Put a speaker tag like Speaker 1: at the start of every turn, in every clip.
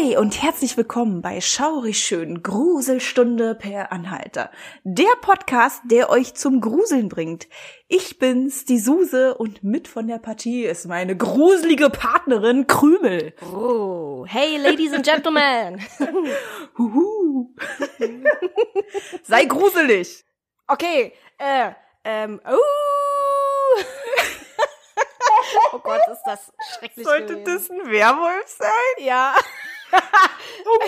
Speaker 1: Hi und herzlich willkommen bei Schaurig Schön Gruselstunde per Anhalter. Der Podcast, der euch zum Gruseln bringt. Ich bin's, die Suse und mit von der Partie ist meine gruselige Partnerin Krümel.
Speaker 2: Oh, hey Ladies and Gentlemen.
Speaker 1: Huhu. Sei gruselig.
Speaker 2: Okay, äh, ähm, uh. oh Gott, ist das schrecklich
Speaker 1: Sollte
Speaker 2: gewesen.
Speaker 1: das ein Werwolf sein?
Speaker 2: Ja.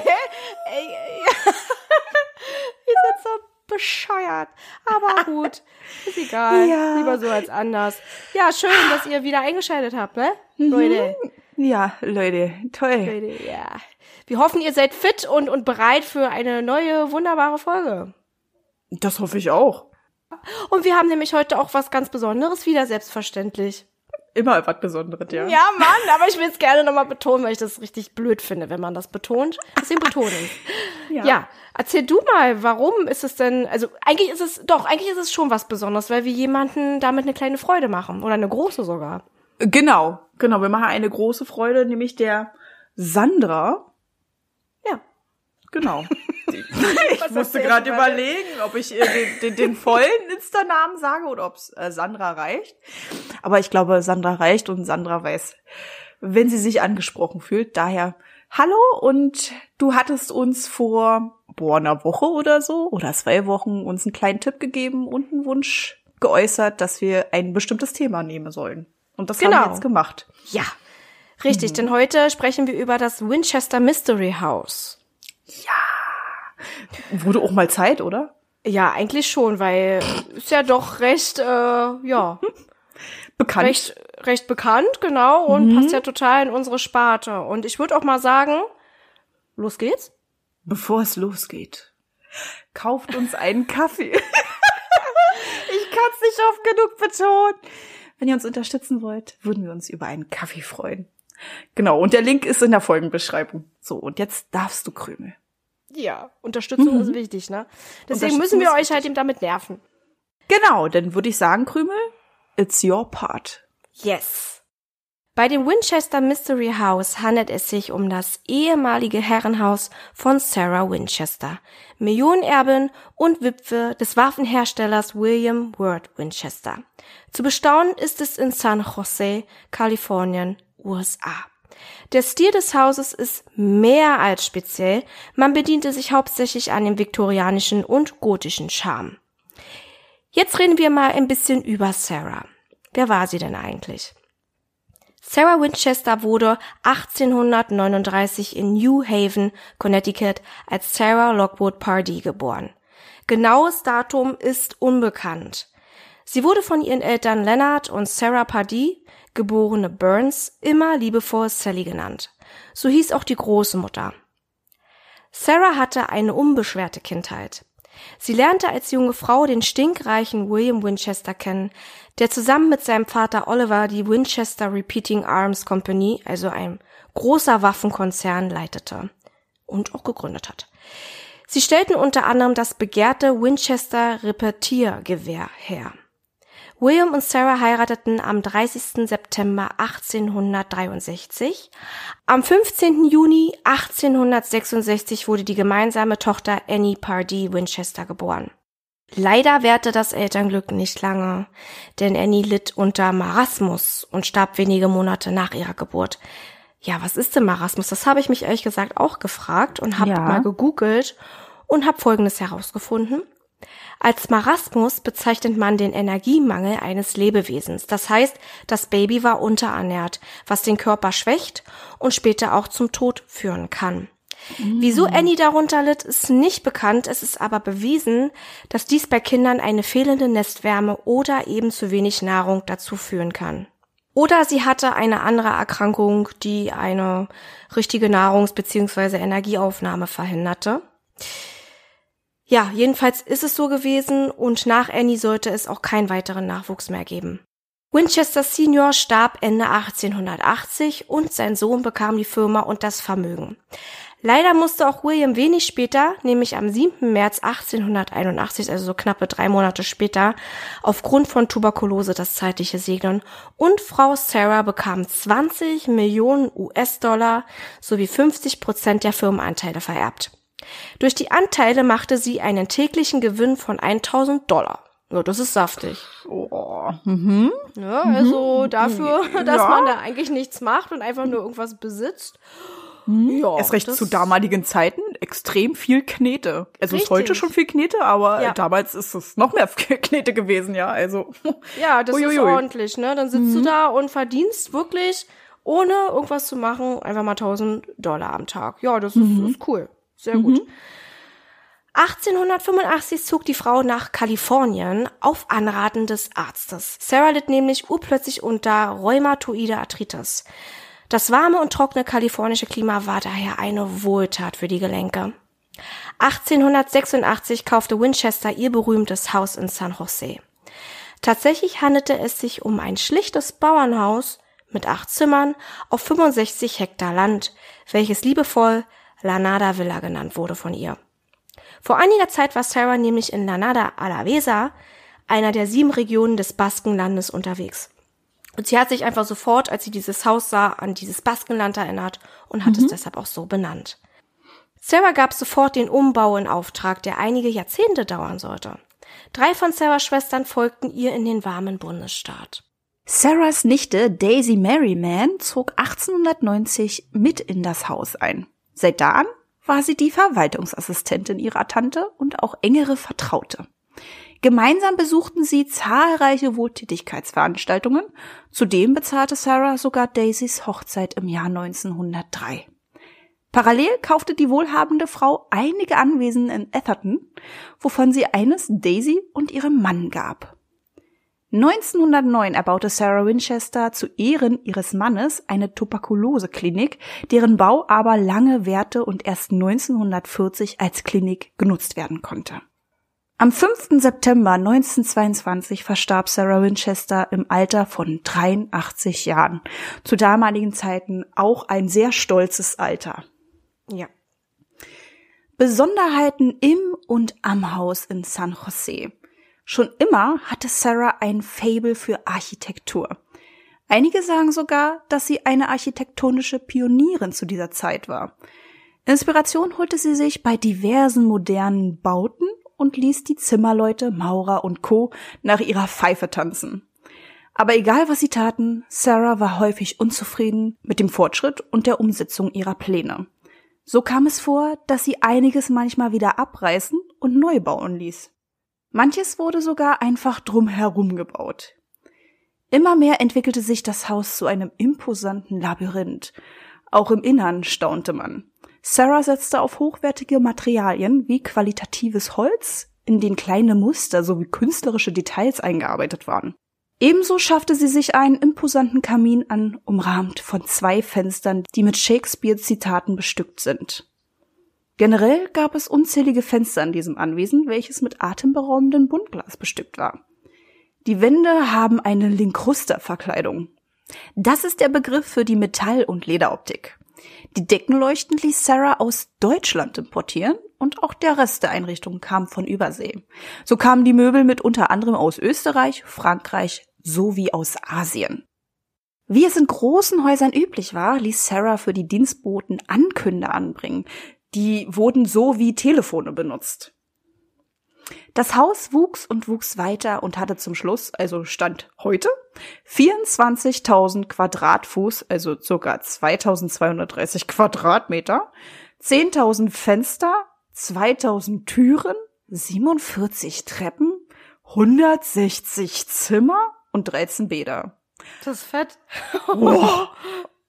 Speaker 2: Ihr seid so bescheuert. Aber gut. Ist egal.
Speaker 1: Ja.
Speaker 2: Lieber so als anders. Ja, schön, dass ihr wieder eingeschaltet habt, ne? Leute.
Speaker 1: Ja, Leute, toll.
Speaker 2: Leute, ja. Wir hoffen, ihr seid fit und, und bereit für eine neue, wunderbare Folge.
Speaker 1: Das hoffe ich auch.
Speaker 2: Und wir haben nämlich heute auch was ganz Besonderes, wieder selbstverständlich.
Speaker 1: Immer was Besonderes, ja.
Speaker 2: Ja, Mann, aber ich will es gerne nochmal betonen, weil ich das richtig blöd finde, wenn man das betont. Deswegen betone ich.
Speaker 1: Ja.
Speaker 2: Ja, erzähl du mal, warum ist es denn, also eigentlich ist es, doch, eigentlich ist es schon was Besonderes, weil wir jemanden damit eine kleine Freude machen. Oder eine große sogar.
Speaker 1: Genau, genau. Wir machen eine große Freude, nämlich der Sandra. Genau. ich musste gerade überlegen, ob ich ihr den, den, den vollen Insta-Namen sage oder ob es äh, Sandra reicht. Aber ich glaube, Sandra reicht und Sandra weiß, wenn sie sich angesprochen fühlt. Daher, hallo und du hattest uns vor, boah, einer Woche oder so oder zwei Wochen uns einen kleinen Tipp gegeben und einen Wunsch geäußert, dass wir ein bestimmtes Thema nehmen sollen. Und das haben
Speaker 2: Genau.
Speaker 1: wir jetzt gemacht.
Speaker 2: Ja. Richtig, denn heute sprechen wir über das Winchester Mystery House.
Speaker 1: Wurde auch mal Zeit, oder?
Speaker 2: Ja, eigentlich schon, weil ist ja doch recht, äh, ja,
Speaker 1: Bekannt.
Speaker 2: recht, recht bekannt, genau, und passt ja total in unsere Sparte. Und ich würde auch mal sagen, los geht's.
Speaker 1: Bevor es losgeht, kauft uns einen Kaffee. ich kann es nicht oft genug betonen. Wenn ihr uns unterstützen wollt, würden wir uns über einen Kaffee freuen. Genau, und der Link ist in der Folgenbeschreibung. So, und jetzt darfst du Krümel.
Speaker 2: Ja, Unterstützung ist wichtig, ne? Deswegen müssen wir euch halt eben damit nerven.
Speaker 1: Genau, dann würde ich sagen, Krümel, it's your part.
Speaker 2: Yes. Bei dem Winchester Mystery House handelt es sich um das ehemalige Herrenhaus von Sarah Winchester, Millionenerbin und Witwe des Waffenherstellers William Ward Winchester. Zu bestaunen ist es in San Jose, Kalifornien, USA. Der Stil des Hauses ist mehr als speziell, man bediente sich hauptsächlich an dem viktorianischen und gotischen Charme. Jetzt reden wir mal ein bisschen über Sarah. Wer war sie denn eigentlich? Sarah Winchester wurde 1839 in New Haven, Connecticut als Sarah Lockwood Pardee geboren. Genaues Datum ist unbekannt. Sie wurde von ihren Eltern Leonard und Sarah Pardee, geborene Burns, immer liebevoll Sally genannt. So hieß auch die Großmutter. Sarah hatte eine unbeschwerte Kindheit. Sie lernte als junge Frau den stinkreichen William Winchester kennen, der zusammen mit seinem Vater Oliver die Winchester Repeating Arms Company, also ein großer Waffenkonzern, leitete und auch gegründet hat. Sie stellten unter anderem das begehrte Winchester Repetiergewehr her. William und Sarah heirateten am 30. September 1863. Am 15. Juni 1866 wurde die gemeinsame Tochter Annie Pardee Winchester geboren. Leider währte das Elternglück nicht lange, denn Annie litt unter Marasmus und starb wenige Monate nach ihrer Geburt. Ja, was ist denn Marasmus? Das habe ich mich ehrlich gesagt auch gefragt und habe
Speaker 1: Ja.
Speaker 2: mal gegoogelt und habe Folgendes herausgefunden. Als Marasmus bezeichnet man den Energiemangel eines Lebewesens. Das heißt, das Baby war unterernährt, was den Körper schwächt und später auch zum Tod führen kann. Wieso Annie darunter litt, ist nicht bekannt. Es ist aber bewiesen, dass dies bei Kindern eine fehlende Nestwärme oder eben zu wenig Nahrung dazu führen kann. Oder sie hatte eine andere Erkrankung, die eine richtige Nahrungs- bzw. Energieaufnahme verhinderte. Ja, jedenfalls ist es so gewesen und nach Annie sollte es auch keinen weiteren Nachwuchs mehr geben. Winchester Senior starb Ende 1880 und sein Sohn bekam die Firma und das Vermögen. Leider musste auch William wenig später, nämlich am 7. März 1881, also so knappe drei Monate später, aufgrund von Tuberkulose das zeitliche segnen und Frau Sarah bekam 20 Millionen US-Dollar sowie 50 Prozent der Firmenanteile vererbt. Durch die Anteile machte sie einen täglichen Gewinn von 1000 Dollar. Ja, das ist saftig.
Speaker 1: Oh. Mhm.
Speaker 2: Ja, also dafür, dass ja. man da eigentlich nichts macht und einfach nur irgendwas besitzt.
Speaker 1: Hm? Ja, Erst recht zu damaligen Zeiten extrem viel Knete. Also Richtig. ist heute schon viel Knete, aber ja. damals ist es noch mehr Knete gewesen, ja. Also
Speaker 2: ja, das Uiuiui. ist ordentlich, ne? Dann sitzt mhm. du da und verdienst wirklich ohne irgendwas zu machen einfach mal 1000 Dollar am Tag. Ja, das mhm. ist, ist, cool, sehr mhm. gut. 1885 zog die Frau nach Kalifornien auf Anraten des Arztes. Sarah litt nämlich urplötzlich unter rheumatoide Arthritis. Das warme und trockene kalifornische Klima war daher eine Wohltat für die Gelenke. 1886 kaufte Winchester ihr berühmtes Haus in San Jose. Tatsächlich handelte es sich um ein schlichtes Bauernhaus mit acht Zimmern auf 65 Hektar Land, welches liebevoll Lanada Villa genannt wurde von ihr. Vor einiger Zeit war Sarah nämlich in Lanada Alavesa, einer der sieben Regionen des Baskenlandes, unterwegs. Und sie hat sich einfach sofort, als sie dieses Haus sah, an dieses Baskenland erinnert und hat mhm. es deshalb auch so benannt. Sarah gab sofort den Umbau in Auftrag, der einige Jahrzehnte dauern sollte. Drei von Sarahs Schwestern folgten ihr in den warmen Bundesstaat.
Speaker 1: Sarahs Nichte Daisy Merriman zog 1890 mit in das Haus ein. Seit da an war sie die Verwaltungsassistentin ihrer Tante und auch engere Vertraute. Gemeinsam besuchten sie zahlreiche Wohltätigkeitsveranstaltungen. Zudem bezahlte Sarah sogar Daisys Hochzeit im Jahr 1903. Parallel kaufte die wohlhabende Frau einige Anwesen in Etherton, wovon sie eines Daisy und ihrem Mann gab. 1909 erbaute Sarah Winchester zu Ehren ihres Mannes eine Tuberkuloseklinik, deren Bau aber lange währte und erst 1940 als Klinik genutzt werden konnte. Am 5. September 1922 verstarb Sarah Winchester im Alter von 83 Jahren. Zu damaligen Zeiten auch ein sehr stolzes Alter.
Speaker 2: Ja.
Speaker 1: Besonderheiten im und am Haus in San Jose. Schon immer hatte Sarah ein Fable für Architektur. Einige sagen sogar, dass sie eine architektonische Pionierin zu dieser Zeit war. Inspiration holte sie sich bei diversen modernen Bauten und ließ die Zimmerleute, Maurer und Co. nach ihrer Pfeife tanzen. Aber egal was sie taten, Sarah war häufig unzufrieden mit dem Fortschritt und der Umsetzung ihrer Pläne. So kam es vor, dass sie einiges manchmal wieder abreißen und neu bauen ließ. Manches wurde sogar einfach drumherum gebaut. Immer mehr entwickelte sich das Haus zu einem imposanten Labyrinth. Auch im Innern staunte man. Sarah setzte auf hochwertige Materialien wie qualitatives Holz, in den kleine Muster sowie künstlerische Details eingearbeitet waren. Ebenso schaffte sie sich einen imposanten Kamin an, umrahmt von zwei Fenstern, die mit Shakespeare-Zitaten bestückt sind. Generell gab es unzählige Fenster an diesem Anwesen, welches mit atemberaubendem Buntglas bestückt war. Die Wände haben eine Linkruster-Verkleidung. Das ist der Begriff für die Metall- und Lederoptik. Die Deckenleuchten ließ Sarah aus Deutschland importieren und auch der Rest der Einrichtung kam von Übersee. So kamen die Möbel mit unter anderem aus Österreich, Frankreich sowie aus Asien. Wie es in großen Häusern üblich war, ließ Sarah für die Dienstboten Ankünder anbringen. Die wurden so wie Telefone benutzt. Das Haus wuchs und wuchs weiter und hatte zum Schluss, also Stand heute, 24.000 Quadratfuß, also circa 2.230 Quadratmeter, 10.000 Fenster, 2.000 Türen, 47 Treppen, 160 Zimmer und 13 Bäder.
Speaker 2: Das ist fett. Oh.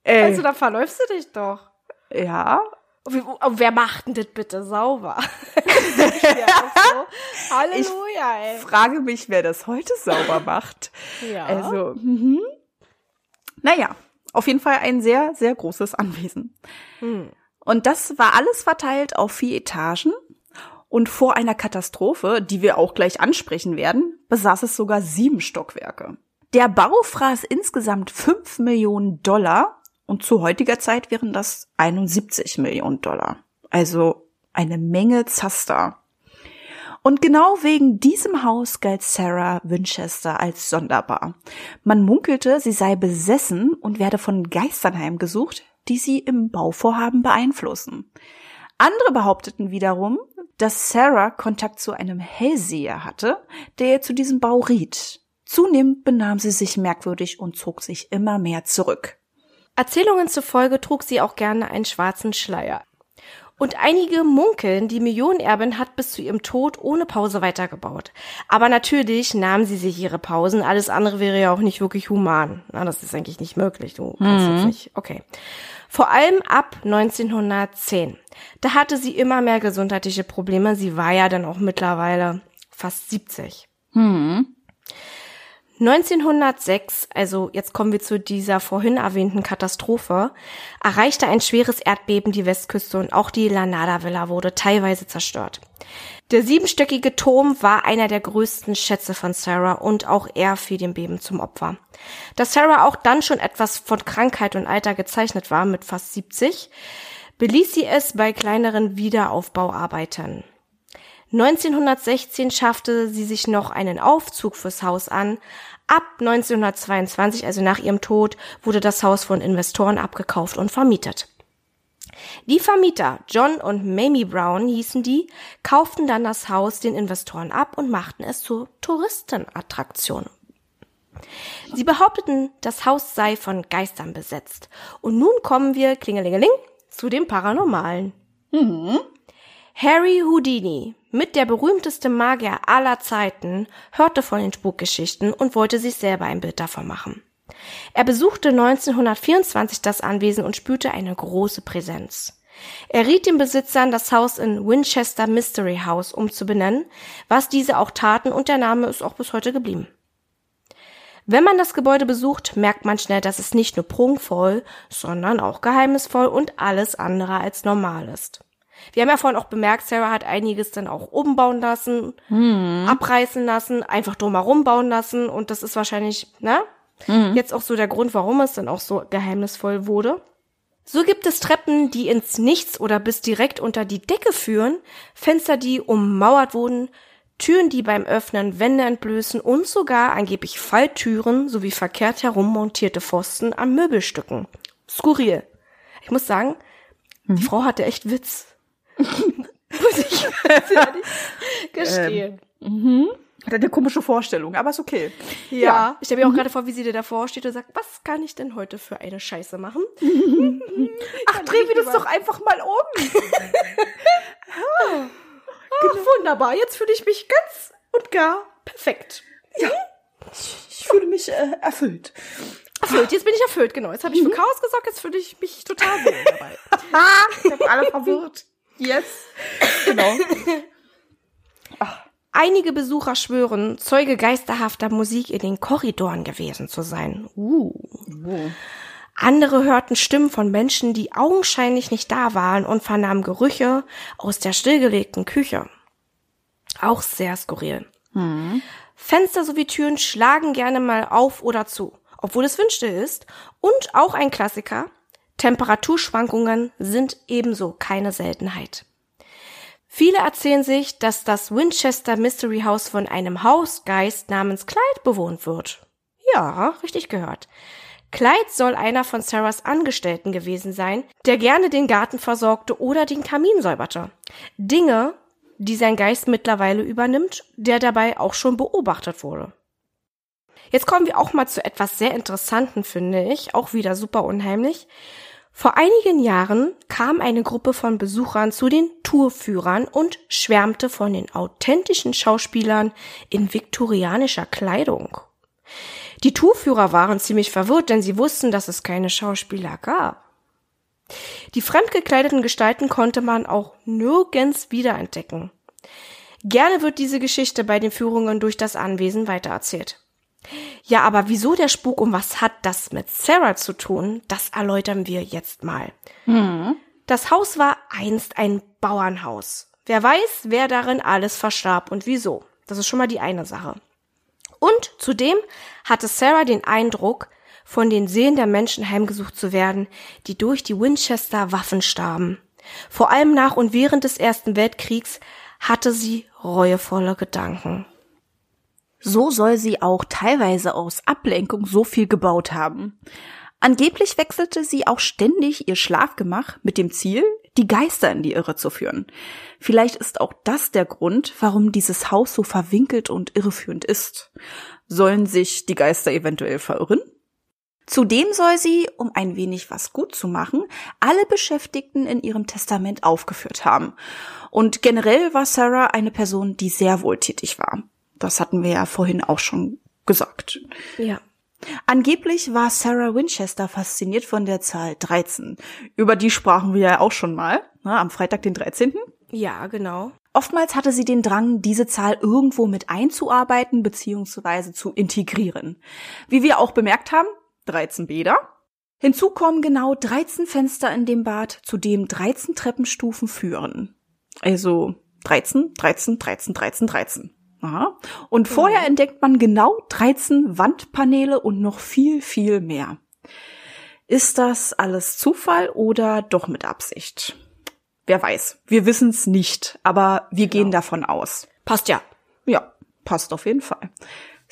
Speaker 2: Also da verläufst du dich doch.
Speaker 1: Ja,
Speaker 2: Wer macht denn das bitte sauber? so.
Speaker 1: Halleluja, ey. Ich frage mich, wer das heute sauber macht.
Speaker 2: ja.
Speaker 1: Also, mhm. naja, auf jeden Fall ein sehr, sehr großes Anwesen. Hm. Und das war alles verteilt auf vier Etagen. Und vor einer Katastrophe, die wir auch gleich ansprechen werden, besaß es sogar sieben Stockwerke. Der Bau fraß insgesamt fünf Millionen Dollar und zu heutiger Zeit wären das 71 Millionen Dollar. Also eine Menge Zaster. Und genau wegen diesem Haus galt Sarah Winchester als sonderbar. Man munkelte, sie sei besessen und werde von Geistern heimgesucht, die sie im Bauvorhaben beeinflussen. Andere behaupteten wiederum, dass Sarah Kontakt zu einem Hellseher hatte, der ihr zu diesem Bau riet. Zunehmend benahm sie sich merkwürdig und zog sich immer mehr zurück.
Speaker 2: Erzählungen zufolge trug sie auch gerne einen schwarzen Schleier. Und einige munkeln, die Millionenerbin hat bis zu ihrem Tod ohne Pause weitergebaut. Aber natürlich nahm sie sich ihre Pausen. Alles andere wäre ja auch nicht wirklich human. Na, das ist eigentlich nicht möglich. Du kannst
Speaker 1: Mhm.
Speaker 2: jetzt nicht. Okay. Vor allem ab 1910. Da hatte sie immer mehr gesundheitliche Probleme. Sie war ja dann auch mittlerweile fast 70.
Speaker 1: Hm.
Speaker 2: 1906, also jetzt kommen wir zu dieser vorhin erwähnten Katastrophe, erreichte ein schweres Erdbeben die Westküste und auch die Lanada Villa wurde teilweise zerstört. Der siebenstöckige Turm war einer der größten Schätze von Sarah und auch er fiel dem Beben zum Opfer. Da Sarah auch dann schon etwas von Krankheit und Alter gezeichnet war, mit fast 70, beließ sie es bei kleineren Wiederaufbauarbeiten. 1916 schaffte sie sich noch einen Aufzug fürs Haus an. Ab 1922, also nach ihrem Tod, wurde das Haus von Investoren abgekauft und vermietet. Die Vermieter, John und Mamie Brown hießen die, kauften dann das Haus den Investoren ab und machten es zur Touristenattraktion. Sie behaupteten, das Haus sei von Geistern besetzt. Und nun kommen wir, klingelingeling, zu dem Paranormalen. Harry Houdini, mit der berühmteste Magier aller Zeiten, hörte von den Spukgeschichten und wollte sich selber ein Bild davon machen. Er besuchte 1924 das Anwesen und spürte eine große Präsenz. Er riet den Besitzern, das Haus in Winchester Mystery House umzubenennen, was diese auch taten und der Name ist auch bis heute geblieben. Wenn man das Gebäude besucht, merkt man schnell, dass es nicht nur prunkvoll, sondern auch geheimnisvoll und alles andere als normal ist. Wir haben ja vorhin auch bemerkt, Sarah hat einiges dann auch umbauen lassen, abreißen lassen, einfach drumherum bauen lassen und das ist wahrscheinlich, ne? Jetzt auch so der Grund, warum es dann auch so geheimnisvoll wurde. So gibt es Treppen, die ins Nichts oder bis direkt unter die Decke führen, Fenster, die ummauert wurden, Türen, die beim Öffnen Wände entblößen und sogar angeblich Falltüren sowie verkehrt herum montierte Pfosten an Möbelstücken. Skurril. Ich muss sagen, die Frau hatte echt Witz. Muss ich ganz ehrlich gestehen.
Speaker 1: Hat eine komische Vorstellung, aber ist okay.
Speaker 2: ja. Ich stelle mir auch gerade vor, wie sie dir davor steht und sagt, was kann ich denn heute für eine Scheiße machen?
Speaker 1: Ach, dreh mir das doch einfach mal um.
Speaker 2: Ach, wunderbar, jetzt fühle ich mich ganz und gar perfekt.
Speaker 1: Ich fühle mich äh, erfüllt.
Speaker 2: Erfüllt, jetzt bin ich erfüllt, genau. Jetzt habe ich für Chaos gesorgt, jetzt fühle ich mich total wohl dabei.
Speaker 1: Ich habe alle verwirrt. Yes. Genau.
Speaker 2: Einige Besucher schwören, Zeuge geisterhafter Musik in den Korridoren gewesen zu sein. Uh. Andere hörten Stimmen von Menschen, die augenscheinlich nicht da waren und vernahmen Gerüche aus der stillgelegten Küche. Auch sehr skurril. Fenster sowie Türen schlagen gerne mal auf oder zu, obwohl es windstill ist. Und auch ein Klassiker, Temperaturschwankungen sind ebenso keine Seltenheit. Viele erzählen sich, dass das Winchester Mystery House von einem Hausgeist namens Clyde bewohnt wird. Ja, richtig gehört. Clyde soll einer von Sarahs Angestellten gewesen sein, der gerne den Garten versorgte oder den Kamin säuberte. Dinge, die sein Geist mittlerweile übernimmt, der dabei auch schon beobachtet wurde. Jetzt kommen wir auch mal zu etwas sehr Interessanten, finde ich, auch wieder super unheimlich. Vor einigen Jahren kam eine Gruppe von Besuchern zu den Tourführern und schwärmte von den authentischen Schauspielern in viktorianischer Kleidung. Die Tourführer waren ziemlich verwirrt, denn sie wussten, dass es keine Schauspieler gab. Die fremdgekleideten Gestalten konnte man auch nirgends wiederentdecken. Gerne wird diese Geschichte bei den Führungen durch das Anwesen weitererzählt. Ja, aber wieso der Spuk und was hat das mit Sarah zu tun? Das erläutern wir jetzt mal. Das Haus war einst ein Bauernhaus. Wer weiß, wer darin alles verstarb und wieso. Das ist schon mal die eine Sache. Und zudem hatte Sarah den Eindruck, von den Seelen der Menschen heimgesucht zu werden, die durch die Winchester Waffen starben. Vor allem nach und während des Ersten Weltkriegs hatte sie reuevolle Gedanken.
Speaker 1: So soll sie auch teilweise aus Ablenkung so viel gebaut haben. Angeblich wechselte sie auch ständig ihr Schlafgemach mit dem Ziel, die Geister in die Irre zu führen. Vielleicht ist auch das der Grund, warum dieses Haus so verwinkelt und irreführend ist. Sollen sich die Geister eventuell verirren? Zudem soll sie, um ein wenig was gut zu machen, alle Beschäftigten in ihrem Testament aufgeführt haben. Und generell war Sarah eine Person, die sehr wohltätig war. Das hatten wir ja vorhin auch schon gesagt.
Speaker 2: Ja.
Speaker 1: Angeblich war Sarah Winchester fasziniert von der Zahl 13. Über die sprachen wir ja auch schon mal, ne, am Freitag, den 13.
Speaker 2: Ja, genau.
Speaker 1: Oftmals hatte sie den Drang, diese Zahl irgendwo mit einzuarbeiten bzw. zu integrieren. Wie wir auch bemerkt haben, 13 Bäder. Hinzu kommen genau 13 Fenster in dem Bad, zu dem 13 Treppenstufen führen. Also 13, 13, 13, 13, 13. Aha. Und vorher mhm. entdeckt man genau 13 Wandpaneele und noch viel, viel mehr. Ist das alles Zufall oder doch mit Absicht? Wer weiß. Wir wissen es nicht, aber wir genau. gehen davon aus.
Speaker 2: Passt ja.
Speaker 1: Ja, passt auf jeden Fall.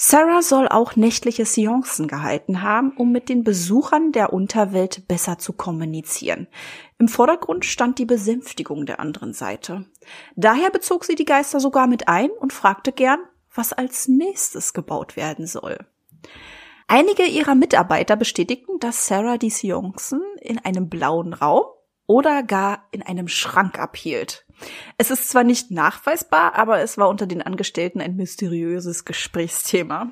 Speaker 1: Sarah soll auch nächtliche Seancen gehalten haben, um mit den Besuchern der Unterwelt besser zu kommunizieren. Im Vordergrund stand die Besänftigung der anderen Seite. Daher bezog sie die Geister sogar mit ein und fragte gern, was als nächstes gebaut werden soll. Einige ihrer Mitarbeiter bestätigten, dass Sarah die Seancen in einem blauen Raum oder gar in einem Schrank abhielt. Es ist zwar nicht nachweisbar, aber es war unter den Angestellten ein mysteriöses Gesprächsthema.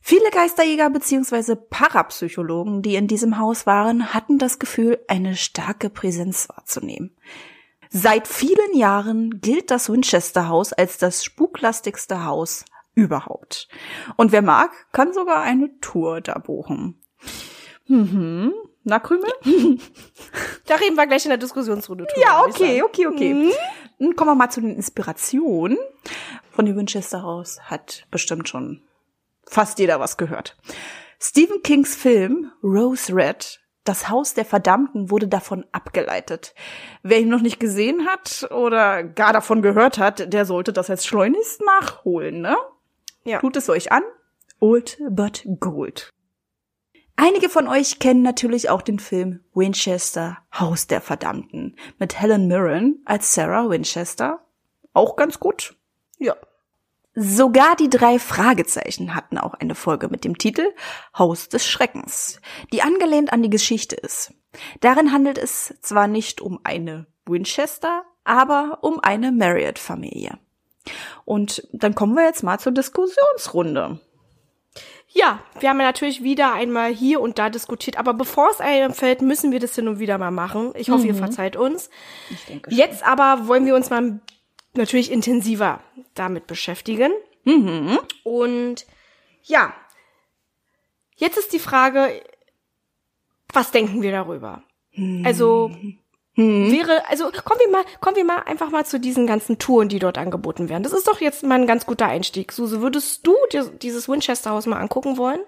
Speaker 1: Viele Geisterjäger bzw. Parapsychologen, die in diesem Haus waren, hatten das Gefühl, eine starke Präsenz wahrzunehmen. Seit vielen Jahren gilt das Winchester Haus als das spuklastigste Haus überhaupt. Und wer mag, kann sogar eine Tour da buchen. Mhm. Na, Krümel?
Speaker 2: da reden wir gleich in der Diskussionsrunde
Speaker 1: drüber. Ja, okay, okay, okay. Mhm. Dann kommen wir mal zu den Inspirationen. Von dem Winchester Haus hat bestimmt schon fast jeder was gehört. Stephen Kings Film Rose Red das Haus der Verdammten wurde davon abgeleitet. Wer ihn noch nicht gesehen hat oder gar davon gehört hat, der sollte das jetzt schleunigst nachholen, ne? Ja. Tut es euch an. Old but gold. Einige von euch kennen natürlich auch den Film Winchester, Haus der Verdammten mit Helen Mirren als Sarah Winchester. Auch ganz gut. Ja. Sogar die drei Fragezeichen hatten auch eine Folge mit dem Titel Haus des Schreckens, die angelehnt an die Geschichte ist. Darin handelt es zwar nicht um eine Winchester, aber um eine Marriott-Familie. Und dann kommen wir jetzt mal zur Diskussionsrunde.
Speaker 2: Ja, wir haben ja natürlich wieder einmal hier und da diskutiert, aber bevor es einem fällt, müssen wir das hin und wieder mal machen. Ich hoffe, mhm. ihr verzeiht uns. Ich denke schon. Jetzt aber wollen wir uns mal natürlich intensiver damit beschäftigen. Mhm. Und ja, jetzt ist die Frage, was denken wir darüber? Mhm. Also hm. Wäre, also kommen wir mal, kommen wir mal einfach mal zu diesen ganzen Touren, die dort angeboten werden. Das ist doch jetzt mal ein ganz guter Einstieg. Suse, würdest du dir dieses Winchester Haus mal angucken wollen?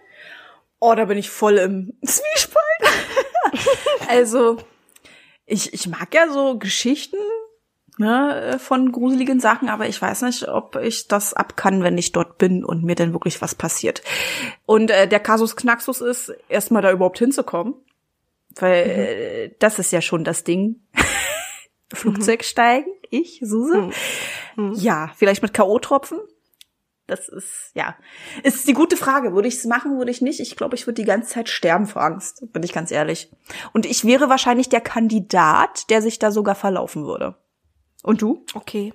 Speaker 1: Oh, da bin ich voll im Zwiespalt. also, ich, ich mag ja so Geschichten ne, von gruseligen Sachen, aber ich weiß nicht, ob ich das ab kann, wenn ich dort bin und mir denn wirklich was passiert. Und äh, der Kasus Knaxus ist, erstmal da überhaupt hinzukommen. Weil mhm. äh, das ist ja schon das Ding. Flugzeug mhm. steigen, ich, Suse. Mhm. mhm. Ja, vielleicht mit K.O.-Tropfen. Das ist, ja, ist die gute Frage. Würde ich es machen, würde ich nicht? Ich glaube, ich würde die ganze Zeit sterben vor Angst, bin ich ganz ehrlich. Und ich wäre wahrscheinlich der Kandidat, der sich da sogar verlaufen würde. Und du?
Speaker 2: Okay.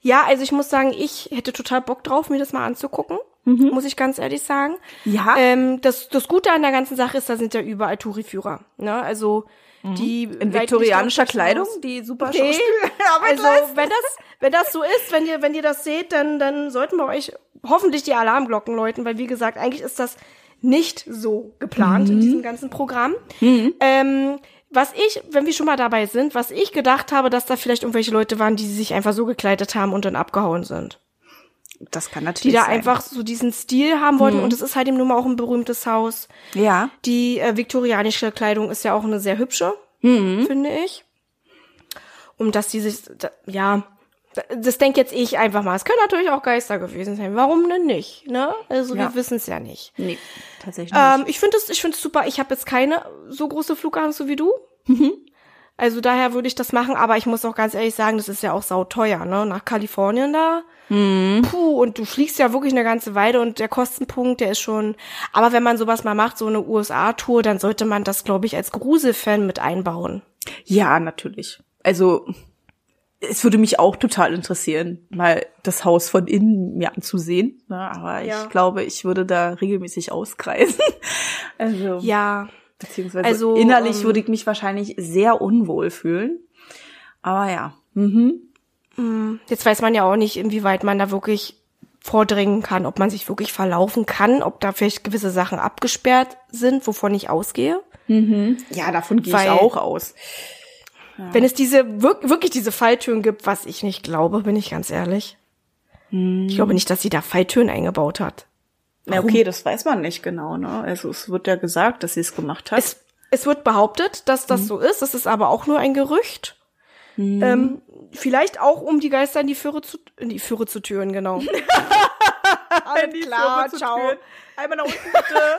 Speaker 2: Ja, also ich muss sagen, ich hätte total Bock drauf, mir das mal anzugucken mhm. muss ich ganz ehrlich sagen. Ja. Ähm, das, das Gute an der ganzen Sache ist, da sind ja überall Touri-Führer. Ne? Also mhm. die
Speaker 1: in viktorianischer Kleidung, die super
Speaker 2: nee, Also wenn das, wenn das so ist, wenn ihr, wenn ihr das seht, dann, dann sollten wir euch hoffentlich die Alarmglocken läuten, weil wie gesagt, eigentlich ist das nicht so geplant mhm. in diesem ganzen Programm. Mhm. Ähm, Was ich, wenn wir schon mal dabei sind, was ich gedacht habe, dass da vielleicht irgendwelche Leute waren, die sich einfach so gekleidet haben und dann abgehauen sind.
Speaker 1: Das kann natürlich
Speaker 2: Die da
Speaker 1: sein.
Speaker 2: einfach so diesen Stil haben wollten. Und es ist halt eben nun mal auch ein berühmtes Haus.
Speaker 1: Ja.
Speaker 2: Die äh, viktorianische Kleidung ist ja auch eine sehr hübsche, finde ich. Um dass die sich, da, ja, das denke jetzt ich einfach mal. Es können natürlich auch Geister gewesen sein. Warum denn nicht? Ne? Also
Speaker 1: Ja.
Speaker 2: wir wissen es ja nicht.
Speaker 1: Nee, tatsächlich
Speaker 2: Ähm, ich finde es, ich finde es super. Ich habe jetzt keine so große Flugangst so wie du. Also daher würde ich das machen, aber ich muss auch ganz ehrlich sagen, das ist ja auch sauteuer, ne? Nach Kalifornien da. Puh, und du fliegst ja wirklich eine ganze Weile und der Kostenpunkt, der ist schon. Aber wenn man sowas mal macht, so eine USA-Tour, dann sollte man das, glaube ich, als Gruselfan mit einbauen.
Speaker 1: Ja, natürlich. Also, es würde mich auch total interessieren, mal das Haus von innen mir anzusehen. Ne? Aber
Speaker 2: Ja.
Speaker 1: ich glaube, ich würde da regelmäßig auskreisen. Also,
Speaker 2: Ja,
Speaker 1: beziehungsweise
Speaker 2: also,
Speaker 1: innerlich
Speaker 2: ähm,
Speaker 1: würde ich mich wahrscheinlich sehr unwohl fühlen. Aber ja. Mhm.
Speaker 2: jetzt weiß man ja auch nicht, inwieweit man da wirklich vordringen kann, ob man sich wirklich verlaufen kann, ob da vielleicht gewisse Sachen abgesperrt sind, wovon ich ausgehe.
Speaker 1: Ja, davon gehe ich auch aus.
Speaker 2: Wenn es diese wirk wirklich diese Falltüren gibt, was ich nicht glaube, bin ich ganz ehrlich. Ich glaube nicht, dass sie da Falltüren eingebaut hat.
Speaker 1: Na, okay, das weiß man nicht genau, ne? Also es wird ja gesagt, dass sie es gemacht hat.
Speaker 2: Es, es wird behauptet, dass das so ist. Das ist aber auch nur ein Gerücht. Ähm, vielleicht auch, um die Geister in die Führe zu, in die Führe zu türen, genau. Alles klar, ciao.
Speaker 1: Einmal nach unten bitte.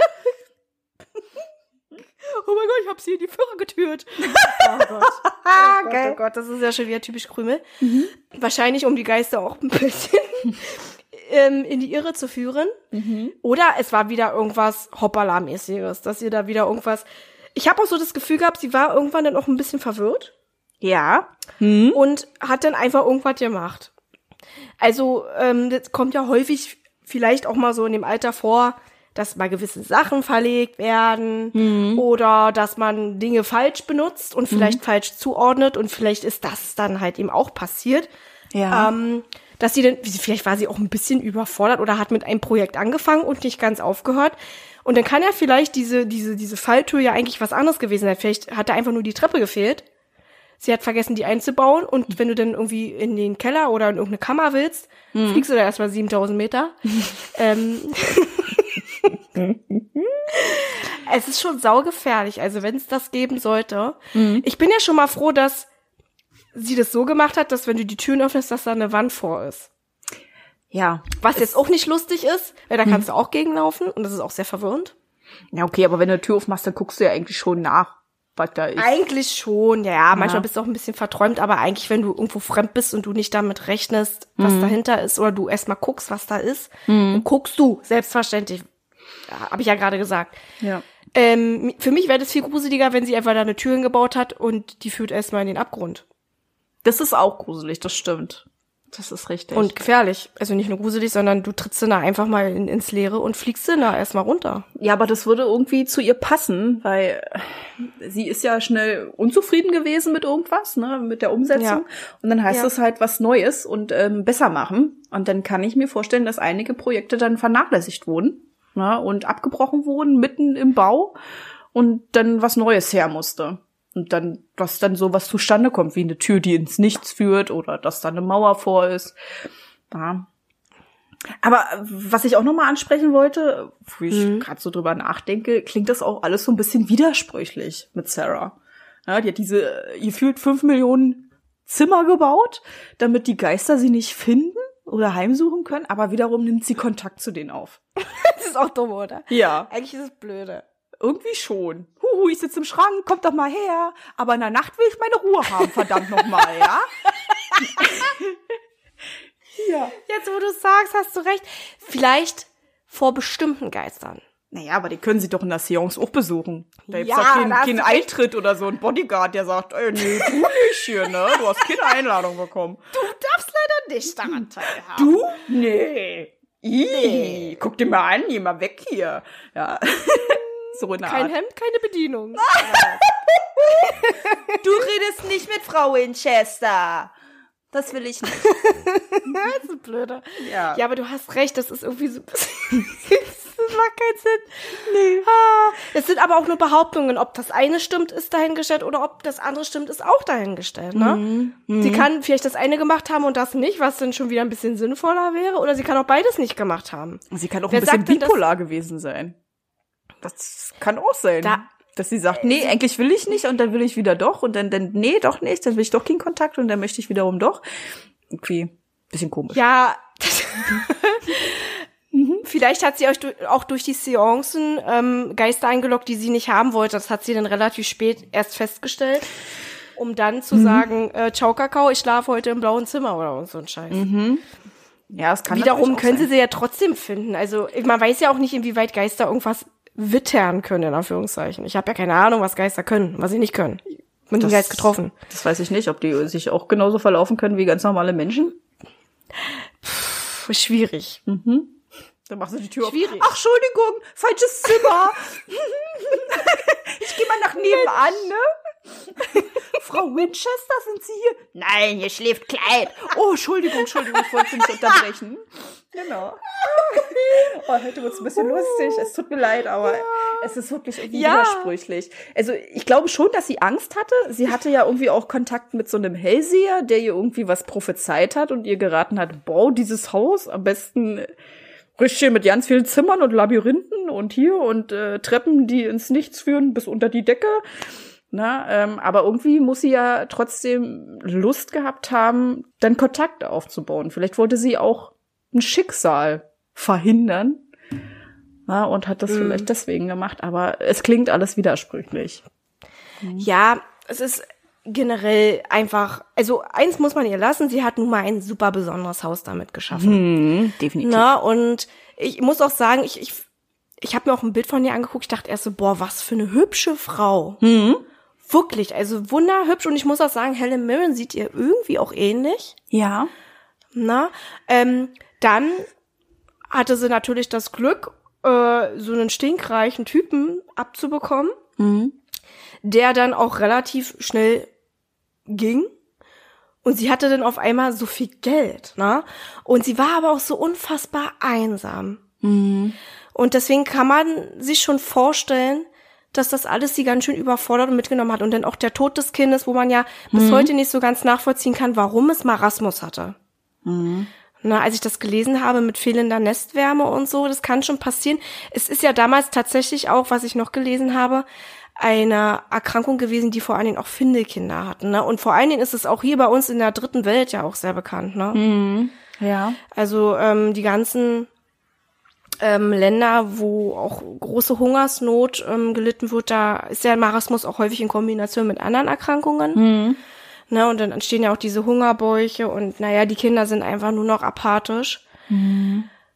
Speaker 2: Oh mein Gott, ich habe sie in die Führe getürt. Oh Gott. Oh Gott,
Speaker 1: geil.
Speaker 2: oh Gott, das ist ja schon wieder typisch Krümel. Wahrscheinlich, um die Geister auch ein bisschen ähm, in die Irre zu führen. Oder es war wieder irgendwas Hoppala-mäßiges, dass ihr da wieder irgendwas. Ich habe auch so das Gefühl gehabt, sie war irgendwann dann auch ein bisschen verwirrt
Speaker 1: Ja.
Speaker 2: und hat dann einfach irgendwas gemacht. Also, ähm, das kommt ja häufig vielleicht auch mal so in dem Alter vor, dass mal gewisse Sachen verlegt werden oder dass man Dinge falsch benutzt und vielleicht falsch zuordnet und vielleicht ist das dann halt eben auch passiert.
Speaker 1: Ja.
Speaker 2: Ähm, dass sie dann, vielleicht war sie auch ein bisschen überfordert oder hat mit einem Projekt angefangen und nicht ganz aufgehört. Und dann kann ja vielleicht diese, diese, diese Falltür ja eigentlich was anderes gewesen sein. Vielleicht hat da einfach nur die Treppe gefehlt. Sie hat vergessen, die einzubauen. Und wenn du dann irgendwie in den Keller oder in irgendeine Kammer willst, fliegst du da erstmal 7000 Meter. ähm, es ist schon saugefährlich. Also wenn es das geben sollte. Ich bin ja schon mal froh, dass sie das so gemacht hat, dass wenn du die Türen öffnest, dass da eine Wand vor ist.
Speaker 1: ja.
Speaker 2: Was jetzt auch nicht lustig ist, weil da kannst du auch gegenlaufen und das ist auch sehr verwirrend.
Speaker 1: Ja, okay, aber wenn du eine Tür aufmachst, dann guckst du ja eigentlich schon nach, was da ist.
Speaker 2: Eigentlich schon, ja, ja. Manchmal bist du auch ein bisschen verträumt, aber eigentlich, wenn du irgendwo fremd bist und du nicht damit rechnest, was dahinter ist, oder du erstmal guckst, was da ist, dann guckst du, selbstverständlich. Ja, Habe ich ja gerade gesagt.
Speaker 1: Ja.
Speaker 2: Ähm, für mich wäre das viel gruseliger, wenn sie einfach da eine Tür hingebaut hat und die führt erstmal in den Abgrund.
Speaker 1: Das ist auch gruselig, das stimmt. Das ist richtig.
Speaker 2: Und gefährlich. Also nicht nur gruselig, sondern du trittst da einfach mal in, ins Leere und fliegst da erstmal runter.
Speaker 1: ja, aber das würde irgendwie zu ihr passen, weil sie ist ja schnell unzufrieden gewesen mit irgendwas, ne, mit der Umsetzung.
Speaker 2: Ja.
Speaker 1: Und dann heißt
Speaker 2: Ja.
Speaker 1: es halt was Neues und ähm, besser machen. Und dann kann ich mir vorstellen, dass einige Projekte dann vernachlässigt wurden ne, und abgebrochen wurden mitten im Bau und dann was Neues her musste. Und dann, dass dann sowas zustande kommt, wie eine Tür, die ins Nichts führt oder dass da eine Mauer vor ist. Ja. Aber äh, was ich auch noch mal ansprechen wollte, wo ich
Speaker 2: Mhm.
Speaker 1: gerade so drüber nachdenke, klingt das auch alles so ein bisschen widersprüchlich mit Sarah. Ja, die hat diese äh, gefühlt fünf Millionen Zimmer gebaut, damit die Geister sie nicht finden oder heimsuchen können, aber wiederum nimmt sie Kontakt zu denen auf.
Speaker 2: Das ist auch dumm, oder?
Speaker 1: Ja,
Speaker 2: Eigentlich ist es blöde.
Speaker 1: irgendwie schon. Huhu, ich sitze im Schrank, kommt doch mal her. Aber in der Nacht will ich meine Ruhe haben, verdammt noch mal, ja? ja.
Speaker 2: Jetzt, wo du sagst, hast du recht. Vielleicht vor bestimmten Geistern.
Speaker 1: Naja, aber die können sie doch in der Seance auch besuchen. Da gibt's
Speaker 2: Ja,
Speaker 1: doch keinen, keinen. Eintritt oder so ein Bodyguard, der sagt, ey, nee, du nicht hier, ne? Du hast keine Einladung bekommen.
Speaker 2: Du darfst leider nicht daran teilhaben.
Speaker 1: Du? Nee. Ih, guck dir mal an, geh mal weg hier. Ja. so eine
Speaker 2: Kein
Speaker 1: Art.
Speaker 2: Hemd, keine Bedienung.
Speaker 1: Du redest nicht mit Frau Winchester. Das will ich nicht.
Speaker 2: das ist blöde.
Speaker 1: Ja.
Speaker 2: Ja, aber du hast recht, das ist irgendwie so ein bisschen, das macht keinen Sinn. Nee. Ah, es sind aber auch nur Behauptungen. Ob das eine stimmt, ist dahingestellt oder ob das andere stimmt, ist auch dahingestellt. Ne?
Speaker 1: Mhm.
Speaker 2: Sie kann vielleicht das eine gemacht haben und das nicht, was dann schon wieder ein bisschen sinnvoller wäre. Oder sie kann auch beides nicht gemacht haben.
Speaker 1: Sie kann auch
Speaker 2: Wer
Speaker 1: ein bisschen bipolar gewesen sein. Das kann auch sein.
Speaker 2: Da-
Speaker 1: dass sie sagt, nee, eigentlich will ich nicht und dann will ich wieder doch und dann, dann nee, doch nicht, dann will ich doch keinen Kontakt und dann möchte ich wiederum doch. Irgendwie bisschen komisch.
Speaker 2: Ja. Vielleicht hat sie euch auch durch die Seancen ähm, Geister eingeloggt, die sie nicht haben wollte. Das hat sie dann relativ spät erst festgestellt, um dann zu sagen, äh, ciao Kakao, ich schlafe heute im blauen Zimmer oder so ein Scheiß.
Speaker 1: Ja, es kann
Speaker 2: Wiederum können sie sie ja trotzdem finden. Also man weiß ja auch nicht, inwieweit Geister irgendwas wittern können, in Anführungszeichen. Ich habe ja keine Ahnung, was Geister können, was sie nicht können. Bin
Speaker 1: Das-
Speaker 2: nie Geist getroffen.
Speaker 1: Das weiß ich nicht, ob die sich auch genauso verlaufen können wie ganz normale Menschen.
Speaker 2: Puh, schwierig.
Speaker 1: Dann machst du die Tür
Speaker 2: Schwierig.
Speaker 1: auf. Ach, Entschuldigung, falsches Zimmer. ich gehe mal nach nebenan, ne? Frau Winchester, sind Sie hier? Nein, hier schläft Kleid. Oh, Entschuldigung, Entschuldigung, ich wollte Sie nicht unterbrechen. Genau. Oh, heute wird's ein bisschen lustig. Es tut mir leid, aber es ist wirklich irgendwie
Speaker 2: Ja.
Speaker 1: widersprüchlich. Also ich glaube schon, dass sie Angst hatte. Sie hatte ja irgendwie auch Kontakt mit so einem Hellseher, der ihr irgendwie was prophezeit hat und ihr geraten hat, bau dieses Haus am besten richtig mit ganz vielen Zimmern und Labyrinthen und hier und äh, Treppen, die ins Nichts führen bis unter die Decke. Na, ähm, aber irgendwie muss sie ja trotzdem Lust gehabt haben, dann Kontakt aufzubauen. Vielleicht wollte sie auch ein Schicksal verhindern. Na, und hat das vielleicht deswegen gemacht, aber es klingt alles widersprüchlich.
Speaker 2: Ja, es ist generell einfach, also eins muss man ihr lassen, sie hat nun mal ein super besonderes Haus damit geschaffen.
Speaker 1: Hm, definitiv.
Speaker 2: Na, und ich muss auch sagen, ich, ich, ich habe mir auch ein Bild von ihr angeguckt, ich dachte erst so, boah, was für eine hübsche Frau. Wirklich, also wunderhübsch. Und ich muss auch sagen, Helen Mirren sieht ihr irgendwie auch ähnlich.
Speaker 1: Ja.
Speaker 2: Na, ähm, dann hatte sie natürlich das Glück, äh, so einen stinkreichen Typen abzubekommen, der dann auch relativ schnell ging. Und sie hatte dann auf einmal so viel Geld, ne? Und sie war aber auch so unfassbar einsam. Und deswegen kann man sich schon vorstellen, dass das alles sie ganz schön überfordert und mitgenommen hat. Und dann auch der Tod des Kindes, wo man ja bis heute nicht so ganz nachvollziehen kann, warum es Marasmus hatte. Na, als ich das gelesen habe mit fehlender Nestwärme und so, das kann schon passieren. Es ist ja damals tatsächlich auch, was ich noch gelesen habe, eine Erkrankung gewesen, die vor allen Dingen auch Findelkinder hatten. Ne? Und vor allen Dingen ist es auch hier bei uns in der dritten Welt ja auch sehr bekannt. Ne?
Speaker 1: Ja.
Speaker 2: Also ähm, die ganzen ähm, Länder, wo auch große Hungersnot ähm, gelitten wird, da ist der Marasmus auch häufig in Kombination mit anderen Erkrankungen. Ne, und dann entstehen ja auch diese Hungerbäuche und naja, die Kinder sind einfach nur noch apathisch.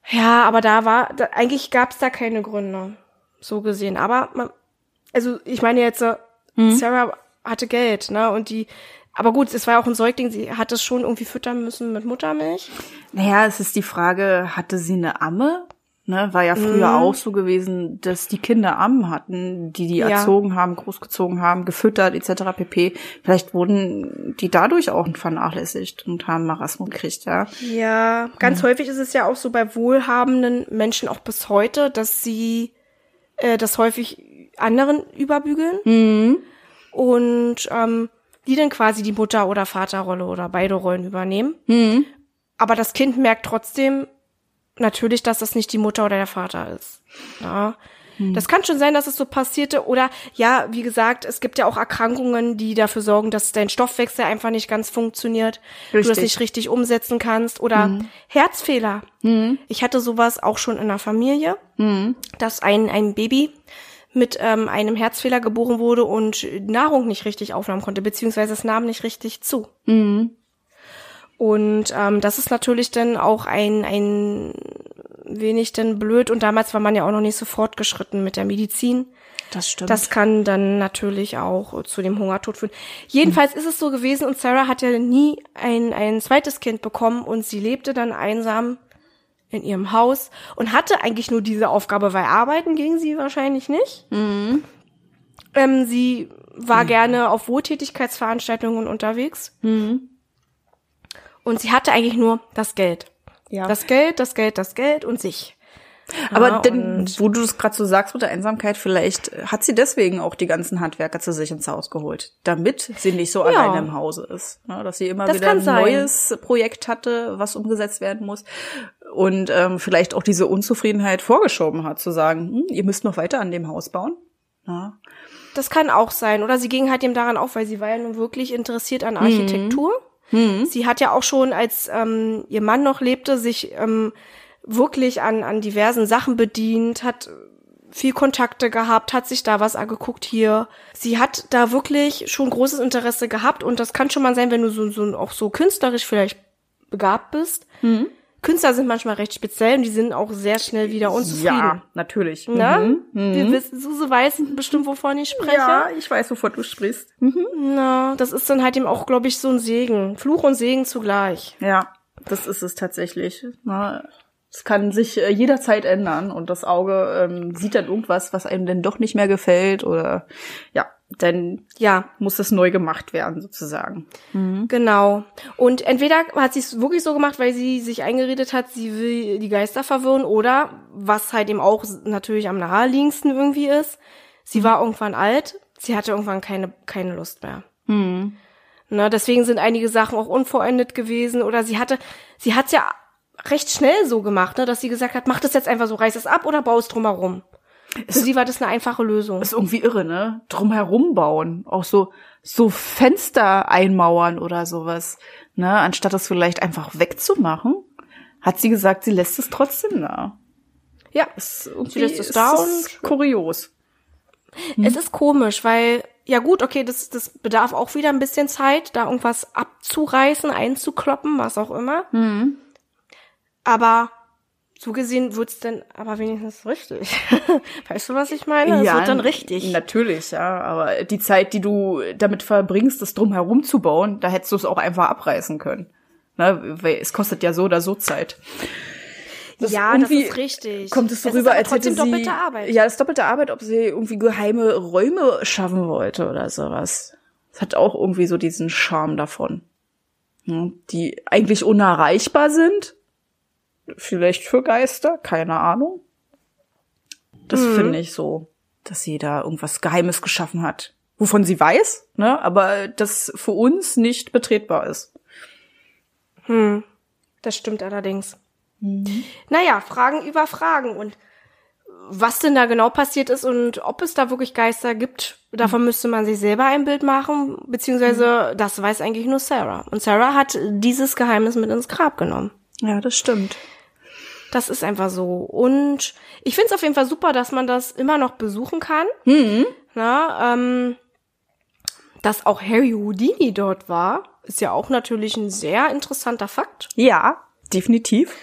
Speaker 2: Ja, aber da war, da, eigentlich gab es da keine Gründe, so gesehen. Aber man, also ich meine jetzt, äh, Sarah hatte Geld, ne? Und die, aber gut, es war auch ein Säugling, sie hat es schon irgendwie füttern müssen mit Muttermilch.
Speaker 1: Naja, es ist die Frage, hatte sie eine Amme? Ne, war ja früher
Speaker 2: Mhm.
Speaker 1: auch so gewesen, dass die Kinder Ammen hatten, die die
Speaker 2: Ja.
Speaker 1: erzogen haben, großgezogen haben, gefüttert etc. pp. Vielleicht wurden die dadurch auch vernachlässigt und haben Marasmus gekriegt, ja.
Speaker 2: Ja, ganz häufig ist es ja auch so bei wohlhabenden Menschen auch bis heute, dass sie äh, das häufig anderen überbügeln und ähm, die dann quasi die Mutter- oder Vaterrolle oder beide Rollen übernehmen. Aber das Kind merkt trotzdem natürlich, dass das nicht die Mutter oder der Vater ist. Ja. Das kann schon sein, dass es so passierte. Oder ja, wie gesagt, es gibt ja auch Erkrankungen, die dafür sorgen, dass dein Stoffwechsel einfach nicht ganz funktioniert. Du das
Speaker 1: Richtig.
Speaker 2: nicht richtig umsetzen kannst. Oder Herzfehler. Ich hatte sowas auch schon in der Familie, dass ein, ein Baby mit ähm, einem Herzfehler geboren wurde und Nahrung nicht richtig aufnehmen konnte, beziehungsweise es nahm nicht richtig zu. Und ähm, das ist natürlich dann auch ein, ein wenig dann blöd. Und damals war man ja auch noch nicht so fortgeschritten mit der Medizin.
Speaker 1: Das stimmt.
Speaker 2: Das kann dann natürlich auch zu dem Hungertod führen. Jedenfalls ist es so gewesen und Sarah hat ja nie ein, ein zweites Kind bekommen und sie lebte dann einsam in ihrem Haus und hatte eigentlich nur diese Aufgabe, weil arbeiten ging sie wahrscheinlich nicht. Ähm, sie war gerne auf Wohltätigkeitsveranstaltungen unterwegs. Und sie hatte eigentlich nur das Geld.
Speaker 1: Ja.
Speaker 2: Das Geld, das Geld, das Geld und sich.
Speaker 1: Aber
Speaker 2: Ja,
Speaker 1: denn, wo du das gerade so sagst mit der Einsamkeit, vielleicht hat sie deswegen auch die ganzen Handwerker zu sich ins Haus geholt, damit sie nicht so
Speaker 2: Ja.
Speaker 1: alleine im Hause ist. Ja, dass sie immer
Speaker 2: Das
Speaker 1: wieder ein
Speaker 2: sein.
Speaker 1: neues Projekt hatte, was umgesetzt werden muss. Und ähm, vielleicht auch diese Unzufriedenheit vorgeschoben hat, zu sagen, hm, ihr müsst noch weiter an dem Haus bauen. Ja.
Speaker 2: Das kann auch sein. Oder sie ging halt dem daran auf, weil sie war ja nun wirklich interessiert an Architektur. Sie hat ja auch schon, als ähm, ihr Mann noch lebte, sich ähm, wirklich an, an diversen Sachen bedient, hat viel Kontakte gehabt, hat sich da was angeguckt hier. Sie hat da wirklich schon großes Interesse gehabt und das kann schon mal sein, wenn du so, so auch so künstlerisch vielleicht begabt bist. Künstler sind manchmal recht speziell und die sind auch sehr schnell wieder unzufrieden.
Speaker 1: Ja, natürlich.
Speaker 2: Ne?
Speaker 1: Mhm.
Speaker 2: Wir wissen, Suse weiß bestimmt, wovon ich spreche.
Speaker 1: Ja, ich weiß, wovon du sprichst.
Speaker 2: Na, das ist dann halt eben auch, glaube ich, so ein Segen. Fluch und Segen zugleich.
Speaker 1: Ja, das ist es tatsächlich. Na, Es kann sich äh, jederzeit ändern und das Auge ähm, sieht dann irgendwas, was einem denn doch nicht mehr gefällt oder ja, dann
Speaker 2: Ja,
Speaker 1: muss es neu gemacht werden sozusagen.
Speaker 2: genau. Und entweder hat sie es wirklich so gemacht, weil sie sich eingeredet hat, sie will die Geister verwirren oder, was halt eben auch natürlich am naheliegendsten irgendwie ist, sie war irgendwann alt, sie hatte irgendwann keine, keine Lust mehr. Na, deswegen sind einige Sachen auch unvollendet gewesen oder sie hatte, sie hat's ja recht schnell so gemacht, ne, dass sie gesagt hat, mach das jetzt einfach so, reiß es ab oder bau es drumherum. Für sie war das eine einfache Lösung.
Speaker 1: Ist irgendwie irre, ne? Drumherum bauen, auch so so Fenster einmauern oder sowas, ne? Anstatt das vielleicht einfach wegzumachen, hat sie gesagt, sie lässt es trotzdem da.
Speaker 2: Ja,
Speaker 1: Ist irgendwie
Speaker 2: Sie lässt es da
Speaker 1: ist kurios.
Speaker 2: es ist komisch, weil, ja gut, okay, das, das bedarf auch wieder ein bisschen Zeit, da irgendwas abzureißen, einzukloppen, was auch immer. Aber so gesehen wird's dann aber wenigstens richtig. weißt du, was ich meine? Es wird dann richtig.
Speaker 1: Natürlich, ja. Aber die Zeit, die du damit verbringst, das drumherum zu bauen, da hättest du es auch einfach abreißen können. Ne? Weil es kostet ja so oder so Zeit. Das
Speaker 2: ja, das ist richtig.
Speaker 1: Kommt es so
Speaker 2: Das
Speaker 1: rüber, als hätte sie
Speaker 2: doppelte Arbeit.
Speaker 1: ja, das doppelte Arbeit, ob sie irgendwie geheime Räume schaffen wollte oder sowas. Das hat auch irgendwie so diesen Charme davon, Hm, die eigentlich unerreichbar sind. Vielleicht für Geister, keine Ahnung. Das
Speaker 2: Mhm.
Speaker 1: finde ich so, dass sie da irgendwas Geheimes geschaffen hat, wovon sie weiß, ne, aber das für uns nicht betretbar ist.
Speaker 2: Das stimmt allerdings. Naja, Fragen über Fragen und was denn da genau passiert ist und ob es da wirklich Geister gibt, davon müsste man sich selber ein Bild machen, beziehungsweise das weiß eigentlich nur Sarah. Und Sarah hat dieses Geheimnis mit ins Grab genommen.
Speaker 1: Ja, das stimmt.
Speaker 2: Das ist einfach so. Und ich finde es auf jeden Fall super, dass man das immer noch besuchen kann. Na, ähm, dass auch Harry Houdini dort war, ist ja auch natürlich ein sehr interessanter Fakt.
Speaker 1: Ja, definitiv.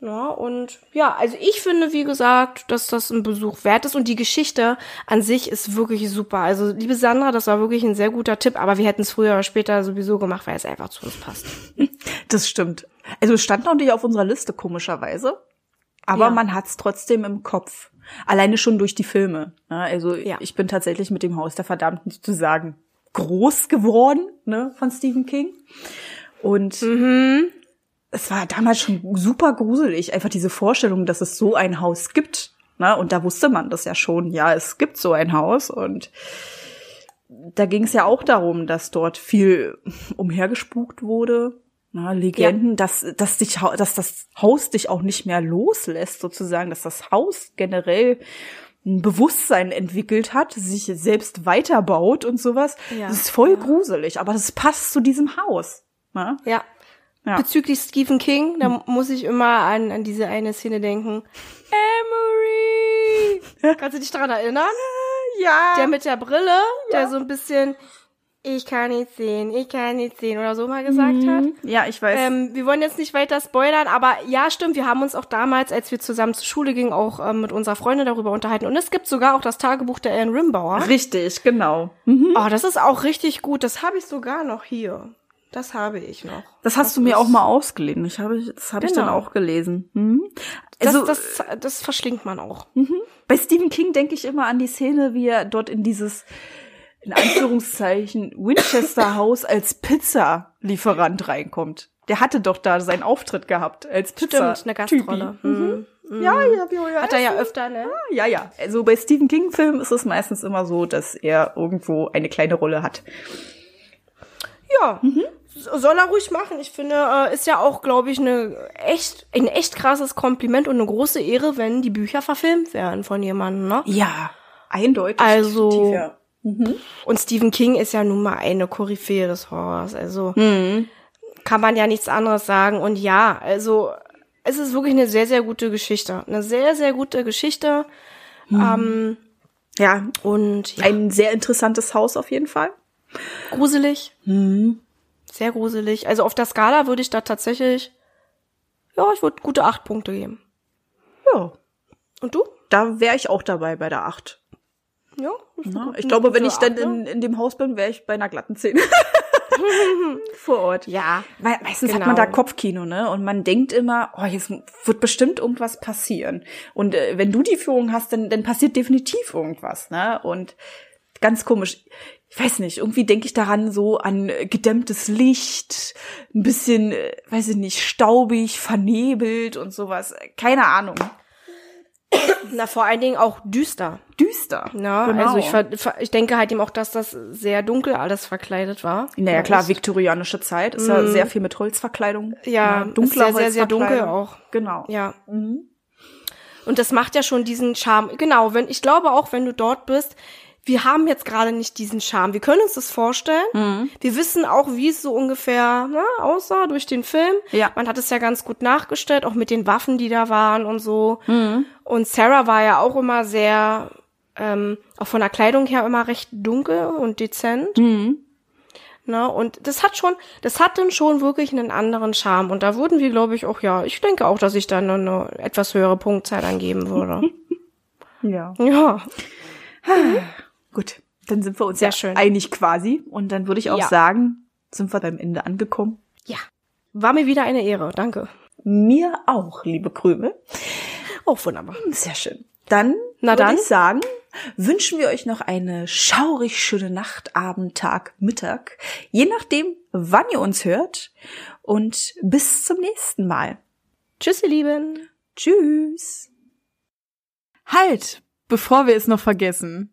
Speaker 2: Ja, und ja, also ich finde, wie gesagt, dass das ein Besuch wert ist und die Geschichte an sich ist wirklich super. Also, liebe Sandra, das war wirklich ein sehr guter Tipp, aber wir hätten es früher oder später sowieso gemacht, weil es einfach zu uns passt.
Speaker 1: Das stimmt. Also es stand noch nicht auf unserer Liste, komischerweise. Aber
Speaker 2: Ja.
Speaker 1: man hat's trotzdem im Kopf. Alleine schon durch die Filme. ne? Also
Speaker 2: Ja.
Speaker 1: ich bin tatsächlich mit dem Haus der Verdammten sozusagen groß geworden, ne, von Stephen King. Und es war damals schon super gruselig, einfach diese Vorstellung, dass es so ein Haus gibt. Ne? Und da wusste man das ja schon, ja, es gibt so ein Haus. Und da ging es ja auch darum, dass dort viel umhergespukt wurde. Na, Legenden, dass, dass, dich, dass das Haus dich auch nicht mehr loslässt, sozusagen, dass das Haus generell ein Bewusstsein entwickelt hat, sich selbst weiterbaut und sowas.
Speaker 2: Ja,
Speaker 1: Das ist voll
Speaker 2: ja.
Speaker 1: gruselig, aber das passt zu diesem Haus. Na?
Speaker 2: Ja.
Speaker 1: Ja.
Speaker 2: Bezüglich Stephen King, da muss ich immer an, an diese eine Szene denken. Emery! Kannst du dich daran erinnern?
Speaker 1: Ja.
Speaker 2: Der mit der Brille, der so ein bisschen, ich kann nicht sehen, ich kann nicht sehen oder so mal gesagt hat.
Speaker 1: ja, ich weiß.
Speaker 2: Ähm, wir wollen jetzt nicht weiter spoilern, aber ja, stimmt, wir haben uns auch damals, als wir zusammen zur Schule gingen, auch ähm, mit unserer Freundin darüber unterhalten. Und es gibt sogar auch das Tagebuch der Ellen Rimbauer.
Speaker 1: Richtig, genau. Mhm.
Speaker 2: Oh, das ist auch richtig gut. Das habe ich sogar noch hier. Das habe ich noch.
Speaker 1: Das hast du mir auch mal ausgeliehen. Ich habe, das habe ich dann
Speaker 2: Genau.
Speaker 1: auch gelesen. Mhm.
Speaker 2: Das,
Speaker 1: Also
Speaker 2: das, das verschlingt man auch.
Speaker 1: bei Stephen King denke ich immer an die Szene, wie er dort in dieses in Anführungszeichen Winchester Haus als Pizza-Lieferant reinkommt. Der hatte doch da seinen Auftritt gehabt als Pizza.
Speaker 2: Stimmt, eine Gastrolle. Mhm.
Speaker 1: Ja, ja, ja, ja.
Speaker 2: Hat er ja öfter, ne?
Speaker 1: Ja, ja. Also bei Stephen King-Filmen ist es meistens immer so, dass er irgendwo eine kleine Rolle hat.
Speaker 2: Ja. Soll er ruhig machen. Ich finde, äh, ist ja auch, glaube ich, eine echt, ein echt krasses Kompliment und eine große Ehre, wenn die Bücher verfilmt werden von jemandem, ne?
Speaker 1: Ja, eindeutig.
Speaker 2: Also-
Speaker 1: definitiv, ja.
Speaker 2: Und Stephen King ist ja nun mal eine Koryphäe des Horrors. Also
Speaker 1: Mhm.
Speaker 2: kann man ja nichts anderes sagen. Und ja, also es ist wirklich eine sehr, sehr gute Geschichte. Eine sehr, sehr gute Geschichte. Ähm,
Speaker 1: Ja,
Speaker 2: und ja,
Speaker 1: ein sehr interessantes Haus auf jeden Fall.
Speaker 2: gruselig.
Speaker 1: Mhm.
Speaker 2: Sehr gruselig. Also auf der Skala würde ich da tatsächlich, ja, ich würde gute acht Punkte geben.
Speaker 1: Ja,
Speaker 2: Und du?
Speaker 1: da wäre ich auch dabei bei der acht.
Speaker 2: Ja. gute-
Speaker 1: Ich glaube, wenn ich dann in, in dem Haus bin, wäre ich bei einer glatten Zehn. Vor Ort.
Speaker 2: Ja.
Speaker 1: Weil meistens hat
Speaker 2: Genau.
Speaker 1: man da Kopfkino, ne? Und man denkt immer, oh, jetzt wird bestimmt irgendwas passieren. Und äh, wenn du die Führung hast, dann, dann passiert definitiv irgendwas, ne? Und ganz komisch. Ich weiß nicht, irgendwie denke ich daran so an gedämmtes Licht, ein bisschen, äh, weiß ich nicht, staubig, vernebelt und sowas. Keine Ahnung.
Speaker 2: Na, vor allen Dingen auch düster.
Speaker 1: Düster.
Speaker 2: Ja,
Speaker 1: Genau.
Speaker 2: also ich, ver ich denke halt eben auch, dass das sehr dunkel alles verkleidet war.
Speaker 1: Naja, klar, viktorianische Zeit. Ist ja sehr viel mit Holzverkleidung.
Speaker 2: Ja,
Speaker 1: ne?
Speaker 2: ist sehr, sehr, sehr dunkel auch.
Speaker 1: Genau.
Speaker 2: Ja. Und das macht ja schon diesen Charme. Genau, wenn ich glaube auch, wenn du dort bist, wir haben jetzt gerade nicht diesen Charme. Wir können uns das vorstellen.
Speaker 1: Mhm.
Speaker 2: Wir wissen auch, wie es so ungefähr na, aussah durch den Film.
Speaker 1: Ja.
Speaker 2: Man hat es ja ganz gut nachgestellt, auch mit den Waffen, die da waren und so.
Speaker 1: Mhm.
Speaker 2: Und Sarah war ja auch immer sehr, ähm, auch von der Kleidung her immer recht dunkel und dezent.
Speaker 1: Mhm.
Speaker 2: Na, und das hat schon, das hat dann schon wirklich einen anderen Charme. Und da würden wir, glaube ich, auch, ja, ich denke auch, dass ich dann eine, eine etwas höhere Punktzahl angeben würde.
Speaker 1: Ja.
Speaker 2: ja.
Speaker 1: Gut, dann sind wir uns
Speaker 2: Sehr
Speaker 1: ja
Speaker 2: schön.
Speaker 1: einig quasi. Und dann würde ich auch
Speaker 2: Ja.
Speaker 1: sagen, sind wir beim Ende angekommen.
Speaker 2: Ja. War mir wieder eine Ehre. Danke.
Speaker 1: Mir auch, liebe Krümel.
Speaker 2: Oh, wunderbar.
Speaker 1: Sehr schön. Dann
Speaker 2: Na
Speaker 1: würde
Speaker 2: dann.
Speaker 1: ich sagen, wünschen wir euch noch eine schaurig schöne Nacht, Abend, Tag, Mittag. Je nachdem, wann ihr uns hört. Und bis zum nächsten Mal.
Speaker 2: Tschüss, ihr Lieben.
Speaker 1: Tschüss.
Speaker 3: Halt, bevor wir es noch vergessen.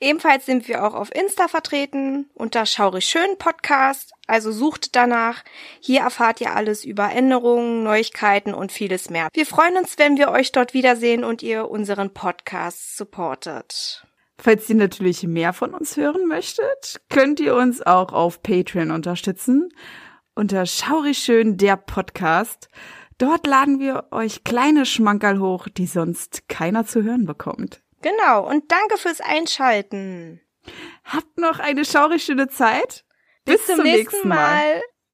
Speaker 2: Ebenfalls sind wir auch auf Insta vertreten unter Schaurig Schön Podcast, also sucht danach. Hier erfahrt ihr alles über Änderungen, Neuigkeiten und vieles mehr. Wir freuen uns, wenn wir euch dort wiedersehen und ihr unseren Podcast supportet.
Speaker 3: Falls ihr natürlich mehr von uns hören möchtet, könnt ihr uns auch auf Patreon unterstützen. Unter Schaurig Schön der Podcast. Dort laden wir euch kleine Schmankerl hoch, die sonst keiner zu hören bekommt.
Speaker 2: Genau, und danke fürs Einschalten.
Speaker 3: Habt noch eine schaurig schöne Zeit.
Speaker 2: Bis, zum, nächsten Mal.